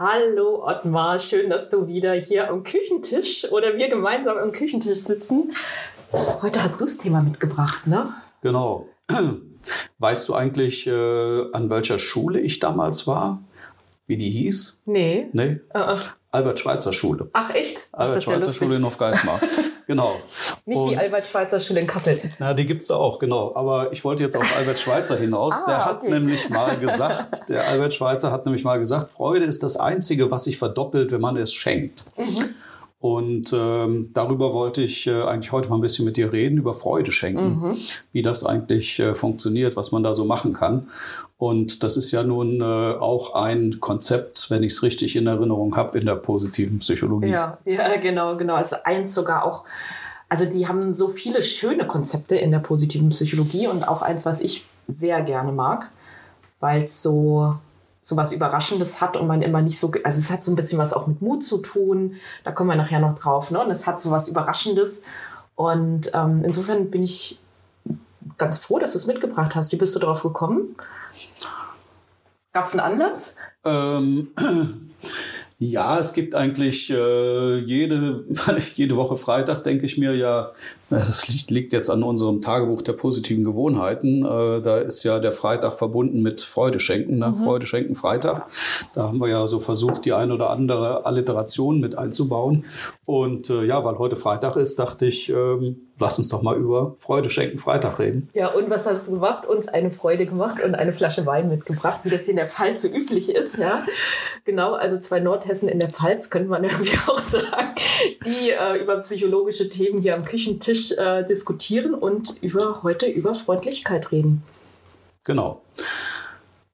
Hallo Ottmar, schön, dass du wieder hier am Küchentisch oder wir gemeinsam am Küchentisch sitzen. Heute hast du das Thema mitgebracht, ne? Genau. Weißt du eigentlich, äh, an welcher Schule ich damals war? Wie die hieß? Nee. Nee? Uh -uh. Albert-Schweitzer-Schule. Ach, echt? Albert-Schweitzer-Schule in Hofgeismar. genau. Nicht Und- die Albert-Schweitzer-Schule in Kassel. Na, die gibt es auch, genau. Aber ich wollte jetzt auf Albert Schweitzer hinaus. Ah, der hat okay. nämlich mal gesagt, der Albert Schweitzer hat nämlich mal gesagt, Freude ist das Einzige, was sich verdoppelt, wenn man es schenkt. Mhm. Und ähm, darüber wollte ich äh, eigentlich heute mal ein bisschen mit dir reden, über Freude schenken, Mhm. wie das eigentlich äh, funktioniert, was man da so machen kann. Und das ist ja nun äh, auch ein Konzept, wenn ich es richtig in Erinnerung habe, in der positiven Psychologie. Ja, ja, genau, genau. Also eins sogar auch. Also die haben so viele schöne Konzepte in der positiven Psychologie und auch eins, was ich sehr gerne mag, weil es so so was Überraschendes hat und man immer nicht so, also es hat so ein bisschen was auch mit Mut zu tun. Da kommen wir nachher noch drauf. Ne? Und es hat so was Überraschendes. Und ähm, insofern bin ich ganz froh, dass du es mitgebracht hast. Wie bist du darauf gekommen? Gab es einen Anlass? Ähm, ja, es gibt eigentlich äh, jede, jede Woche Freitag, denke ich mir, ja, das liegt, jetzt an unserem Tagebuch der positiven Gewohnheiten. Äh, da ist ja der Freitag verbunden mit Freude schenken, ne? Freude schenken Freitag. Da haben wir ja so versucht, die ein oder andere Alliteration mit einzubauen. Und äh, ja, weil heute Freitag ist, dachte ich, ähm, lass uns doch mal über Freude schenken Freitag reden. Ja, und was hast du gemacht? Uns eine Freude gemacht und eine Flasche Wein mitgebracht, wie das hier in der Pfalz so üblich ist. Ja, genau. Also zwei Nordhessen in der Pfalz könnte man irgendwie auch sagen, die äh, über psychologische Themen hier am Küchentisch äh, diskutieren und über heute über Freundlichkeit reden. Genau.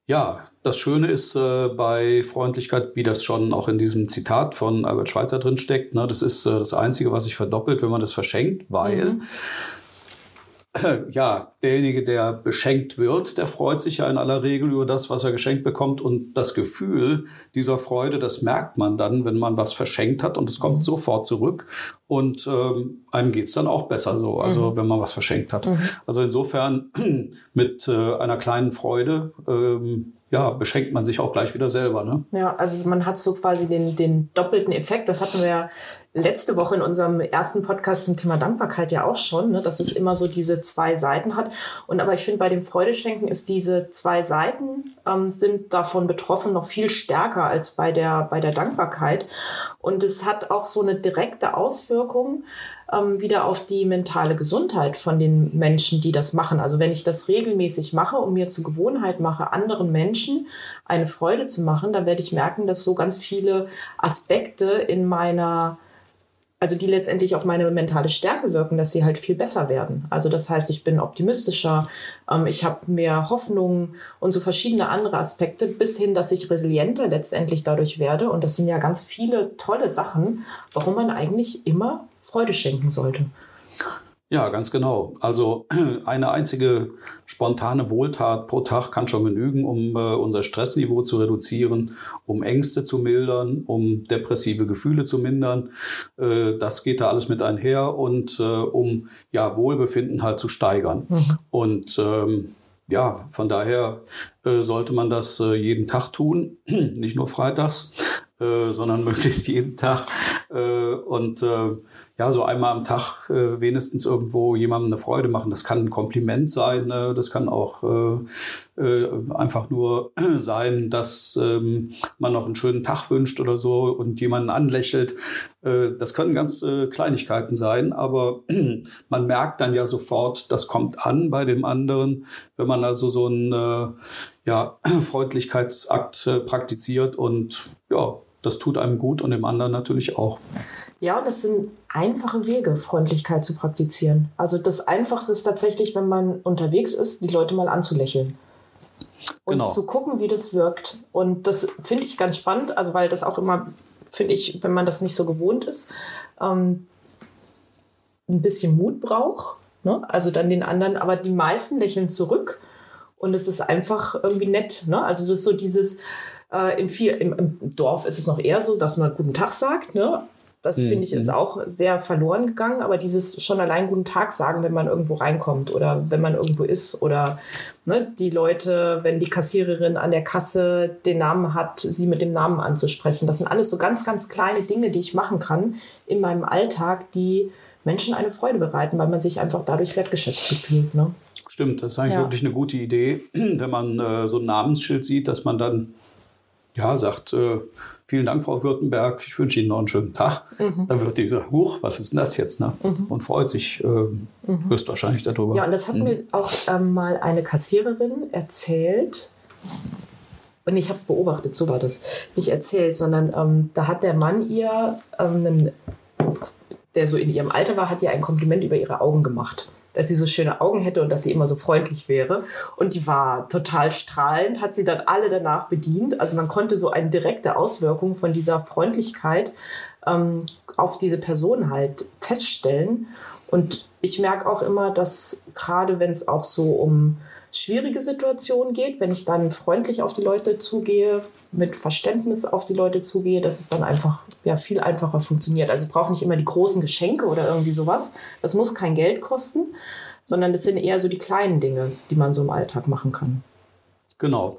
Ja, das Schöne ist äh, bei Freundlichkeit, wie das schon auch in diesem Zitat von Albert Schweitzer drin steckt, ne, das ist äh, das Einzige, was sich verdoppelt, wenn man das verschenkt, weil Mhm. ja, derjenige, der beschenkt wird, der freut sich ja in aller Regel über das, was er geschenkt bekommt. Und das Gefühl dieser Freude, das merkt man dann, wenn man was verschenkt hat und es kommt sofort zurück. Und ähm, einem geht's dann auch besser so, also wenn man was verschenkt hat. Also insofern mit äh, einer kleinen Freude, ähm, ja, beschenkt man sich auch gleich wieder selber. Ne? Ja, also man hat so quasi den, den doppelten Effekt. Das hatten wir ja letzte Woche in unserem ersten Podcast zum Thema Dankbarkeit ja auch schon, ne, dass es immer so diese zwei Seiten hat. Und aber ich finde, bei dem Freudeschenken ist diese zwei Seiten ähm, sind davon betroffen noch viel stärker als bei der, bei der Dankbarkeit. Und es hat auch so eine direkte Auswirkung ähm, wieder auf die mentale Gesundheit von den Menschen, die das machen. Also wenn ich das regelmäßig mache und mir zur Gewohnheit mache, anderen Menschen eine Freude zu machen, dann werde ich merken, dass so ganz viele Aspekte in meiner also die letztendlich auf meine mentale Stärke wirken, dass sie halt viel besser werden. Also das heißt, ich bin optimistischer, ähm, ich habe mehr Hoffnung und so verschiedene andere Aspekte, bis hin, dass ich resilienter letztendlich dadurch werde. Und das sind ja ganz viele tolle Sachen, warum man eigentlich immer Freude schenken sollte. Ja, ganz genau. Also eine einzige spontane Wohltat pro Tag kann schon genügen, um äh, unser Stressniveau zu reduzieren, um Ängste zu mildern, um depressive Gefühle zu mindern. Äh, das geht da alles mit einher und äh, um ja Wohlbefinden halt zu steigern. Und ähm, ja, von daher äh, sollte man das äh, jeden Tag tun, nicht nur freitags, äh, sondern möglichst jeden Tag. Äh, und äh, ja, so einmal am Tag äh, wenigstens irgendwo jemandem eine Freude machen. Das kann ein Kompliment sein, äh, das kann auch einfach nur sein, dass ähm, man noch einen schönen Tag wünscht oder so und jemanden anlächelt. Das können ganz Kleinigkeiten sein, aber man merkt dann ja sofort, das kommt an bei dem anderen, wenn man also so einen ja, Freundlichkeitsakt praktiziert und ja, das tut einem gut und dem anderen natürlich auch. Ja, das sind einfache Wege, Freundlichkeit zu praktizieren. Also das Einfachste ist tatsächlich, wenn man unterwegs ist, die Leute mal anzulächeln. Und Genau. zu gucken, wie das wirkt. Und das finde ich ganz spannend, also weil das auch immer, finde ich, wenn man das nicht so gewohnt ist, ähm, ein bisschen Mut braucht. Ne? Also dann den anderen, aber die meisten lächeln zurück. Und es ist einfach irgendwie nett. Ne? Also das ist so dieses, äh, in viel, im, im Dorf ist es noch eher so, dass man guten Tag sagt. Ne? Das mhm. finde ich ist auch sehr verloren gegangen, aber dieses schon allein guten Tag sagen, wenn man irgendwo reinkommt oder wenn man irgendwo ist oder ne, die Leute, wenn die Kassiererin an der Kasse den Namen hat, sie mit dem Namen anzusprechen. Das sind alles so ganz, ganz kleine Dinge, die ich machen kann in meinem Alltag, die Menschen eine Freude bereiten, weil man sich einfach dadurch wertgeschätzt fühlt. Ne? Stimmt, das ist eigentlich ja. wirklich eine gute Idee, wenn man äh, so ein Namensschild sieht, dass man dann ja sagt, äh, vielen Dank, Frau Württemberg, ich wünsche Ihnen noch einen schönen Tag. Mhm. Dann wird die gesagt, huch, was ist denn das jetzt? Ne? Mhm. Und freut sich äh, mhm. höchstwahrscheinlich darüber. Ja, und das hat mhm. mir auch ähm, mal eine Kassiererin erzählt. Und ich habe es beobachtet, so war das. Nicht erzählt, sondern ähm, da hat der Mann ihr ähm, einen der so in ihrem Alter war, hat ihr ein Kompliment über ihre Augen gemacht. Dass sie so schöne Augen hätte und dass sie immer so freundlich wäre. Und die war total strahlend, hat sie dann alle danach bedient. Also man konnte so eine direkte Auswirkung von dieser Freundlichkeit ähm, auf diese Person halt feststellen. Und ich merke auch immer, dass gerade wenn es auch so um schwierige Situation geht, wenn ich dann freundlich auf die Leute zugehe, mit Verständnis auf die Leute zugehe, dass es dann einfach ja, viel einfacher funktioniert. Also ich brauche nicht immer die großen Geschenke oder irgendwie sowas. Das muss kein Geld kosten, sondern das sind eher so die kleinen Dinge, die man so im Alltag machen kann. Genau.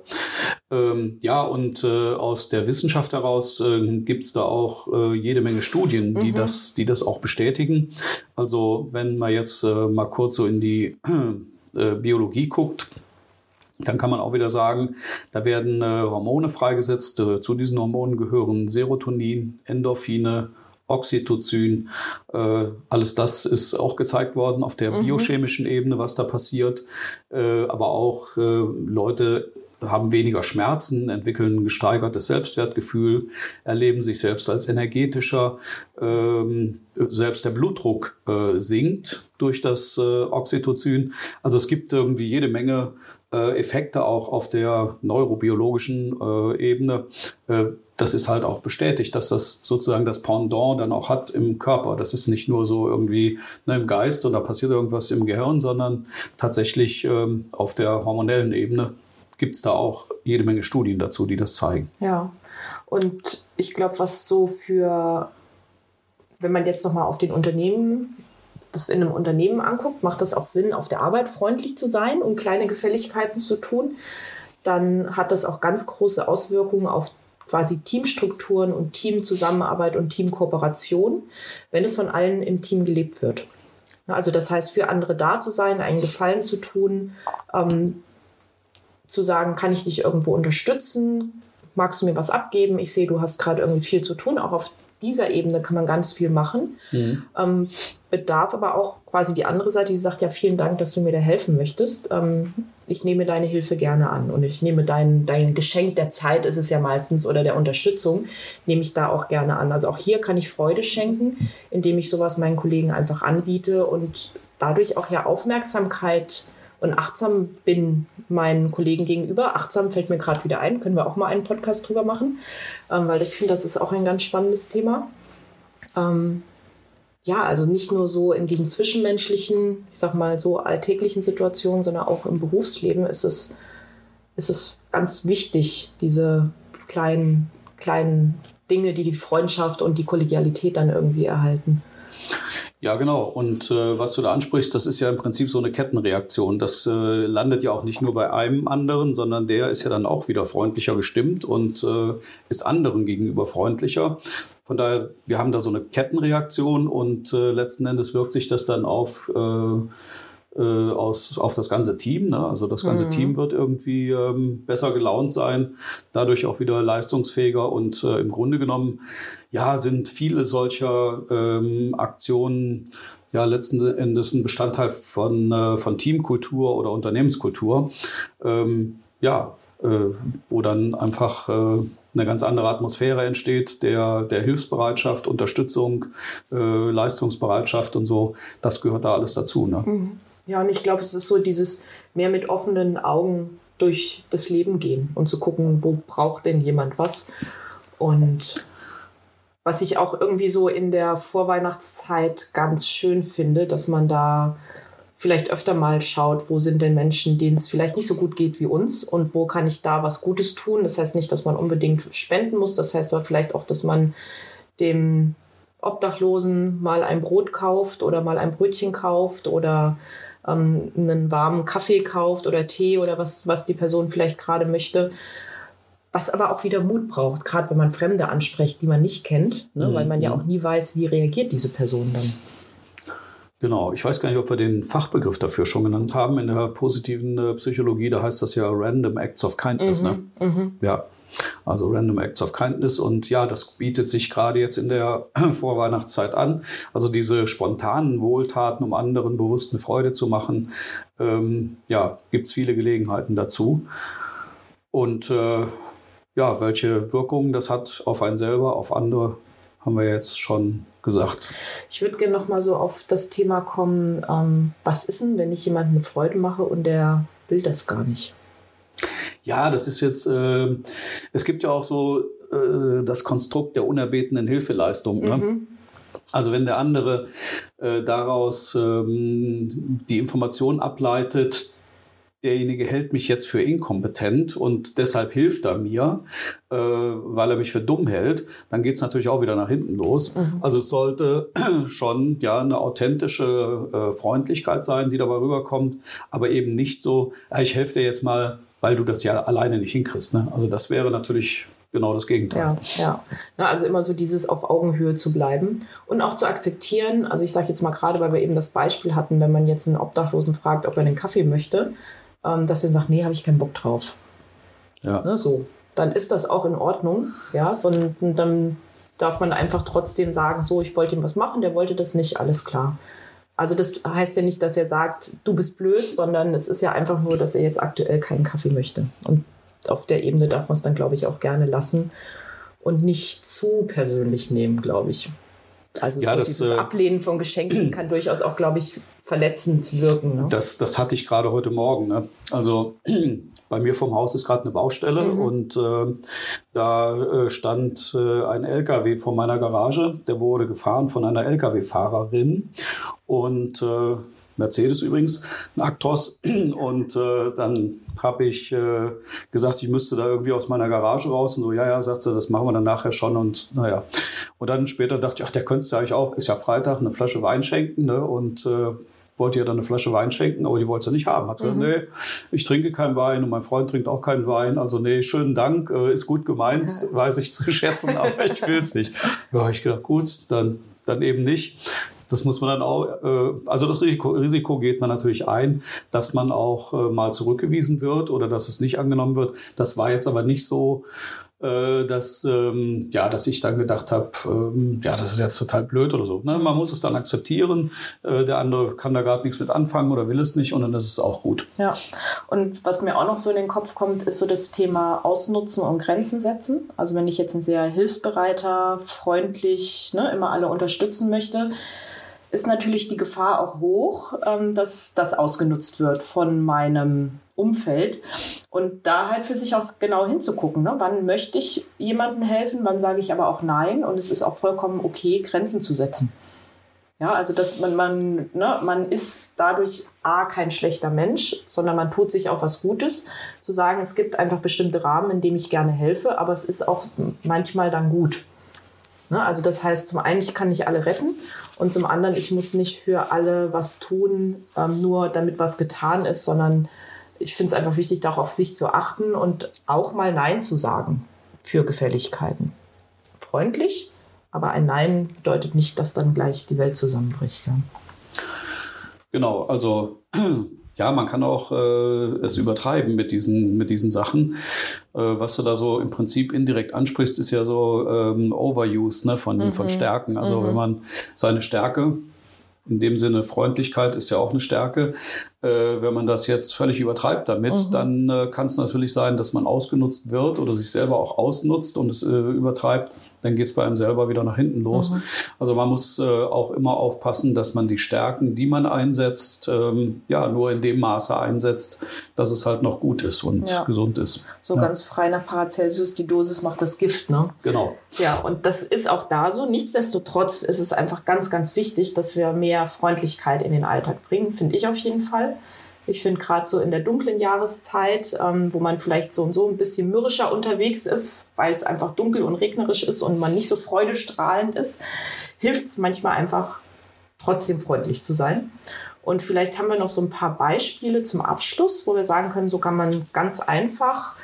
Ähm, ja, und äh, aus der Wissenschaft heraus äh, gibt es da auch äh, jede Menge Studien, die, mhm. das, die das auch bestätigen. Also wenn man jetzt äh, mal kurz so in die äh, Biologie guckt, dann kann man auch wieder sagen, da werden äh, Hormone freigesetzt. Zu diesen Hormonen gehören Serotonin, Endorphine, Oxytocin. Äh, alles das ist auch gezeigt worden auf der mhm. biochemischen Ebene, was da passiert. Äh, aber auch äh, Leute haben weniger Schmerzen, entwickeln ein gesteigertes Selbstwertgefühl, erleben sich selbst als energetischer. Ähm, selbst der Blutdruck äh, sinkt durch das äh, Oxytocin. Also es gibt irgendwie jede Menge äh, Effekte auch auf der neurobiologischen äh, Ebene. Äh, das ist halt auch bestätigt, dass das sozusagen das Pendant dann auch hat im Körper. Das ist nicht nur so irgendwie ne, im Geist und da passiert irgendwas im Gehirn, sondern tatsächlich ähm, auf der hormonellen Ebene gibt es da auch jede Menge Studien dazu, die das zeigen. Ja, und ich glaube, was so für, wenn man jetzt nochmal auf den Unternehmen, das in einem Unternehmen anguckt, macht das auch Sinn, auf der Arbeit freundlich zu sein und kleine Gefälligkeiten zu tun. Dann hat das auch ganz große Auswirkungen auf quasi Teamstrukturen und Teamzusammenarbeit und Teamkooperation, wenn es von allen im Team gelebt wird. Also das heißt, für andere da zu sein, einen Gefallen zu tun, ähm, zu sagen, kann ich dich irgendwo unterstützen? Magst du mir was abgeben? Ich sehe, du hast gerade irgendwie viel zu tun. Auch auf dieser Ebene kann man ganz viel machen. Mhm. Ähm, bedarf aber auch quasi die andere Seite, die sagt, ja, vielen Dank, dass du mir da helfen möchtest. Ähm, ich nehme deine Hilfe gerne an und ich nehme dein, dein Geschenk der Zeit, ist es ja meistens, oder der Unterstützung, nehme ich da auch gerne an. Also auch hier kann ich Freude schenken, indem ich sowas meinen Kollegen einfach anbiete und dadurch auch ja Aufmerksamkeit und achtsam bin meinen Kollegen gegenüber. Achtsam fällt mir gerade wieder ein, können wir auch mal einen Podcast drüber machen, ähm, weil ich finde, das ist auch ein ganz spannendes Thema. Ähm, ja, also nicht nur so in diesen zwischenmenschlichen, ich sag mal so alltäglichen Situationen, sondern auch im Berufsleben ist es, ist es ganz wichtig, diese kleinen, kleinen Dinge, die die Freundschaft und die Kollegialität dann irgendwie erhalten. Ja, genau. Und äh, was du da ansprichst, das ist ja im Prinzip so eine Kettenreaktion. Das äh, landet ja auch nicht nur bei einem anderen, sondern der ist ja dann auch wieder freundlicher gestimmt und äh, ist anderen gegenüber freundlicher. Von daher, wir haben da so eine Kettenreaktion und äh, letzten Endes wirkt sich das dann auf äh, aus, auf das ganze Team. Ne? Also das ganze mhm. Team wird irgendwie ähm, besser gelaunt sein, dadurch auch wieder leistungsfähiger und äh, im Grunde genommen, ja, sind viele solcher ähm, Aktionen ja letzten Endes ein Bestandteil von, äh, von Teamkultur oder Unternehmenskultur. Ähm, ja, äh, wo dann einfach äh, eine ganz andere Atmosphäre entsteht, der, der Hilfsbereitschaft, Unterstützung, äh, Leistungsbereitschaft und so. Das gehört da alles dazu. Ne? Mhm. Ja, und ich glaube, es ist so dieses mehr mit offenen Augen durch das Leben gehen und zu gucken, wo braucht denn jemand was. Und was ich auch irgendwie so in der Vorweihnachtszeit ganz schön finde, dass man da vielleicht öfter mal schaut, wo sind denn Menschen, denen es vielleicht nicht so gut geht wie uns und wo kann ich da was Gutes tun. Das heißt nicht, dass man unbedingt spenden muss, das heißt aber vielleicht auch, dass man dem Obdachlosen mal ein Brot kauft oder mal ein Brötchen kauft oder ähm, einen warmen Kaffee kauft oder Tee oder was, was die Person vielleicht gerade möchte. Was aber auch wieder Mut braucht, gerade wenn man Fremde anspricht, die man nicht kennt, ne? Mhm. weil man ja mhm. auch nie weiß, wie reagiert diese Person dann. Genau, ich weiß gar nicht, ob wir den Fachbegriff dafür schon genannt haben. In der positiven äh, Psychologie, da heißt das ja Random Acts of Kindness. Ne? Mhm, ne? Ja, also Random Acts of Kindness. Und ja, das bietet sich gerade jetzt in der Vorweihnachtszeit an. Also diese spontanen Wohltaten, um anderen bewusst eine Freude zu machen, ähm, ja, gibt es viele Gelegenheiten dazu. Und äh, ja, welche Wirkungen das hat auf einen selber, auf andere, haben wir jetzt schon gesagt. Ich würde gerne noch mal so auf das Thema kommen, ähm, was ist denn, wenn ich jemandem eine Freude mache und der will das gar nicht? Ja, das ist jetzt, äh, es gibt ja auch so äh, das Konstrukt der unerbetenen Hilfeleistung. Ne? Mhm. Also wenn der andere äh, daraus ähm, die Information ableitet, derjenige hält mich jetzt für inkompetent und deshalb hilft er mir, äh, weil er mich für dumm hält, dann geht es natürlich auch wieder nach hinten los. Mhm. Also es sollte schon ja eine authentische äh, Freundlichkeit sein, die dabei rüberkommt, aber eben nicht so, ich helfe dir jetzt mal, weil du das ja alleine nicht hinkriegst. Ne? Also das wäre natürlich genau das Gegenteil. Ja, ja. Na, also immer so dieses auf Augenhöhe zu bleiben und auch zu akzeptieren. Also ich sage jetzt mal gerade, weil wir eben das Beispiel hatten, wenn man jetzt einen Obdachlosen fragt, ob er einen Kaffee möchte, ähm, dass er sagt, nee, habe ich keinen Bock drauf. Ja. Ne, so. Dann ist das auch in Ordnung. Ja, sondern dann darf man einfach trotzdem sagen, so, ich wollte ihm was machen, der wollte das nicht, alles klar. Also das heißt ja nicht, dass er sagt, du bist blöd, sondern es ist ja einfach nur, dass er jetzt aktuell keinen Kaffee möchte. Und auf der Ebene darf man es dann, glaube ich, auch gerne lassen und nicht zu persönlich nehmen, glaube ich. Also ja, so das, dieses äh, Ablehnen von Geschenken kann durchaus auch, glaube ich, verletzend wirken. Ne? Das, das hatte ich gerade heute Morgen. Ne? Also bei mir vom Haus ist gerade eine Baustelle mhm. und äh, da äh, stand äh, ein LKW vor meiner Garage. Der wurde gefahren von einer LKW-Fahrerin und äh, Mercedes übrigens, ein Actros. Und äh, dann habe ich äh, gesagt, ich müsste da irgendwie aus meiner Garage raus. Und so, ja, ja, sagt sie, das machen wir dann nachher schon. Und naja. Und dann später dachte ich, ach, der könntest du eigentlich auch, ist ja Freitag, eine Flasche Wein schenken. Ne? Und äh, wollte ihr dann eine Flasche Wein schenken, aber die wollte sie nicht haben. Hat gesagt, mhm. nee, ich trinke keinen Wein und mein Freund trinkt auch keinen Wein. Also nee, schönen Dank, äh, ist gut gemeint, weiß ich zu schätzen, aber ich will es nicht. Ja, ich gedacht, gut, dann, dann eben nicht. Das muss man dann auch, äh, also das Risiko, Risiko geht man natürlich ein, dass man auch äh, mal zurückgewiesen wird oder dass es nicht angenommen wird. Das war jetzt aber nicht so, äh, dass, ähm, ja, dass ich dann gedacht habe, ähm, ja, das ist jetzt total blöd oder so. Ne? Man muss es dann akzeptieren. Äh, der andere kann da gerade nichts mit anfangen oder will es nicht und dann ist es auch gut. Ja, und was mir auch noch so in den Kopf kommt, ist so das Thema Ausnutzen und Grenzen setzen. Also wenn ich jetzt ein sehr hilfsbereiter, freundlich, ne, immer alle unterstützen möchte, ist natürlich die Gefahr auch hoch, ähm, dass das ausgenutzt wird von meinem Umfeld. Und da halt für sich auch genau hinzugucken, ne? wann möchte ich jemandem helfen, wann sage ich aber auch nein. Und es ist auch vollkommen okay, Grenzen zu setzen. Ja, also dass man, man, ne, man ist dadurch A, kein schlechter Mensch, sondern man tut sich auch was Gutes. Zu sagen, es gibt einfach bestimmte Rahmen, in denen ich gerne helfe, aber es ist auch manchmal dann gut. Ne? Also das heißt, zum einen, ich kann nicht alle retten und zum anderen, ich muss nicht für alle was tun, ähm, nur damit was getan ist, sondern ich finde es einfach wichtig, darauf auf sich zu achten und auch mal Nein zu sagen für Gefälligkeiten. Freundlich, aber ein Nein bedeutet nicht, dass dann gleich die Welt zusammenbricht. Ja. Genau, also ja, man kann auch äh, es übertreiben mit diesen, mit diesen Sachen. Äh, was du da so im Prinzip indirekt ansprichst, ist ja so ähm, Overuse ne, von, mhm. von Stärken. Also mhm. wenn man seine Stärke, in dem Sinne Freundlichkeit ist ja auch eine Stärke, äh, wenn man das jetzt völlig übertreibt damit, mhm. dann äh, kann es natürlich sein, dass man ausgenutzt wird oder sich selber auch ausnutzt und es äh, übertreibt dann geht es bei einem selber wieder nach hinten los. Mhm. Also man muss äh, auch immer aufpassen, dass man die Stärken, die man einsetzt, ähm, ja, nur in dem Maße einsetzt, dass es halt noch gut ist und ja. gesund ist. So ja. ganz frei nach Paracelsus, die Dosis macht das Gift, ne? Genau. Ja, und das ist auch da so. Nichtsdestotrotz ist es einfach ganz, ganz wichtig, dass wir mehr Freundlichkeit in den Alltag bringen, finde ich auf jeden Fall. Ich finde gerade so in der dunklen Jahreszeit, ähm, wo man vielleicht so und so ein bisschen mürrischer unterwegs ist, weil es einfach dunkel und regnerisch ist und man nicht so freudestrahlend ist, hilft es manchmal einfach trotzdem freundlich zu sein. Und vielleicht haben wir noch so ein paar Beispiele zum Abschluss, wo wir sagen können, so kann man ganz einfach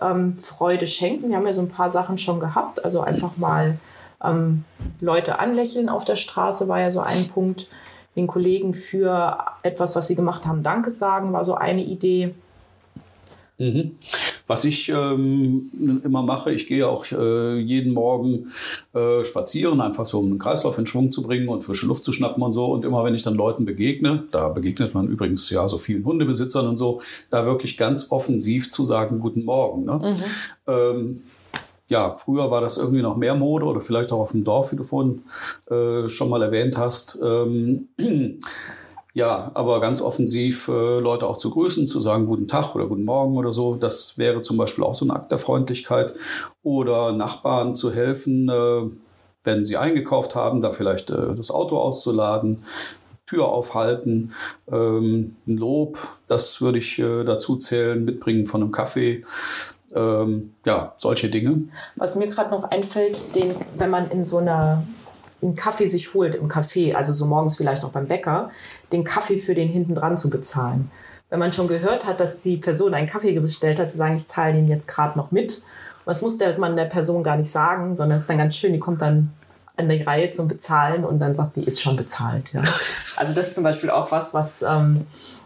ähm, Freude schenken. Wir haben ja so ein paar Sachen schon gehabt. Also einfach mal ähm, Leute anlächeln auf der Straße war ja so ein Punkt. Den Kollegen für etwas, was sie gemacht haben, Danke sagen, war so eine Idee. Mhm. Was ich ähm, immer mache, ich gehe auch äh, jeden Morgen äh, spazieren, einfach so um den Kreislauf in Schwung zu bringen und frische Luft zu schnappen und so. Und immer wenn ich dann Leuten begegne, da begegnet man übrigens ja so vielen Hundebesitzern und so, da wirklich ganz offensiv zu sagen, guten Morgen. Ne? Mhm. Ähm, ja, früher war das irgendwie noch mehr Mode oder vielleicht auch auf dem Dorf, wie du vorhin äh, schon mal erwähnt hast. Ähm, ja, aber ganz offensiv äh, Leute auch zu grüßen, zu sagen guten Tag oder guten Morgen oder so, das wäre zum Beispiel auch so ein Akt der Freundlichkeit. Oder Nachbarn zu helfen, äh, wenn sie eingekauft haben, da vielleicht äh, das Auto auszuladen, Tür aufhalten, ähm, ein Lob, das würde ich äh, dazu zählen, mitbringen von einem Kaffee. Ähm, ja, solche Dinge. Was mir gerade noch einfällt, den, wenn man in so einer einen Kaffee sich holt im Café, also so morgens vielleicht auch beim Bäcker, den Kaffee für den hinten dran zu bezahlen. Wenn man schon gehört hat, dass die Person einen Kaffee bestellt hat, zu sagen, ich zahle den jetzt gerade noch mit. Was muss der, man der Person gar nicht sagen, sondern es ist dann ganz schön, die kommt dann an die Reihe zum Bezahlen und dann sagt, die ist schon bezahlt. Ja. Also das ist zum Beispiel auch was, was ähm, äh,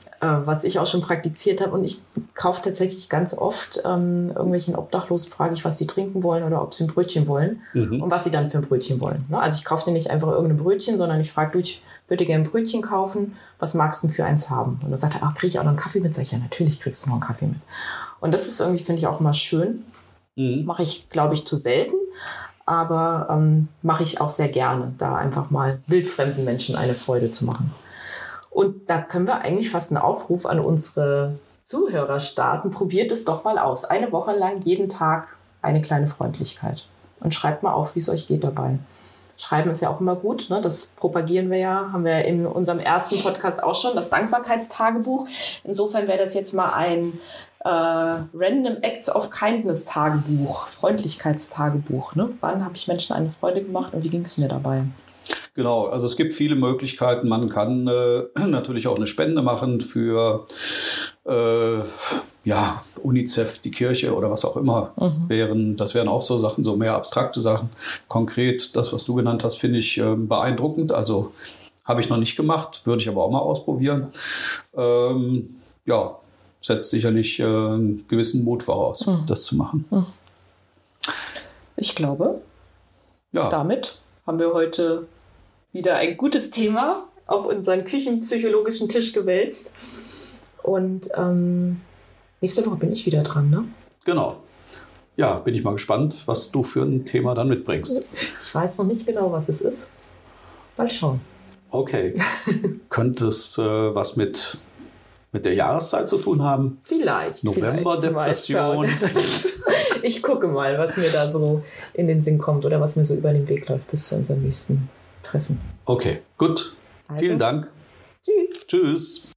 was ich auch schon praktiziert habe. Und ich kaufe tatsächlich ganz oft ähm, irgendwelchen Obdachlosen, frage ich, was sie trinken wollen oder ob sie ein Brötchen wollen mhm. und was sie dann für ein Brötchen wollen. Ne? Also ich kaufe dir nicht einfach irgendein Brötchen, sondern ich frage, du, ich würde gerne ein Brötchen kaufen, was magst du für eins haben? Und dann sagt er, ach, kriege ich auch noch einen Kaffee mit? Sag ich, ja, natürlich kriegst du noch einen Kaffee mit. Und das ist irgendwie, finde ich, auch immer schön. Mhm. Mache ich, glaube ich, zu selten aber ähm, mache ich auch sehr gerne, da einfach mal wildfremden Menschen eine Freude zu machen. Und da können wir eigentlich fast einen Aufruf an unsere Zuhörer starten. Probiert es doch mal aus. Eine Woche lang jeden Tag eine kleine Freundlichkeit. Und schreibt mal auf, wie es euch geht dabei. Schreiben ist ja auch immer gut. Ne? Das propagieren wir ja, haben wir in unserem ersten Podcast auch schon, das Dankbarkeitstagebuch. Insofern wäre das jetzt mal ein äh, Random Acts of Kindness Tagebuch, Freundlichkeitstagebuch. Ne? Wann habe ich Menschen eine Freude gemacht und wie ging es mir dabei? Genau, also es gibt viele Möglichkeiten. Man kann äh, natürlich auch eine Spende machen für äh, ja, UNICEF, die Kirche oder was auch immer mhm. wären. Das wären auch so Sachen, so mehr abstrakte Sachen. Konkret, das, was du genannt hast, finde ich äh, beeindruckend. Also habe ich noch nicht gemacht, würde ich aber auch mal ausprobieren. Ähm, ja, setzt sicherlich äh, einen gewissen Mut voraus, mhm. das zu machen. Mhm. Ich glaube, ja. damit haben wir heute wieder ein gutes Thema auf unseren küchenpsychologischen Tisch gewälzt. Und ähm, nächste Woche bin ich wieder dran, ne? Genau. Ja, bin ich mal gespannt, was du für ein Thema dann mitbringst. Ich weiß noch nicht genau, was es ist. Mal schauen. Okay. Könnte es äh, was mit, mit der Jahreszeit zu tun haben? Vielleicht. November-Depression. ich gucke mal, was mir da so in den Sinn kommt oder was mir so über den Weg läuft bis zu unserem nächsten treffen. Okay, gut. Also, Vielen Dank. Tschüss. Tschüss.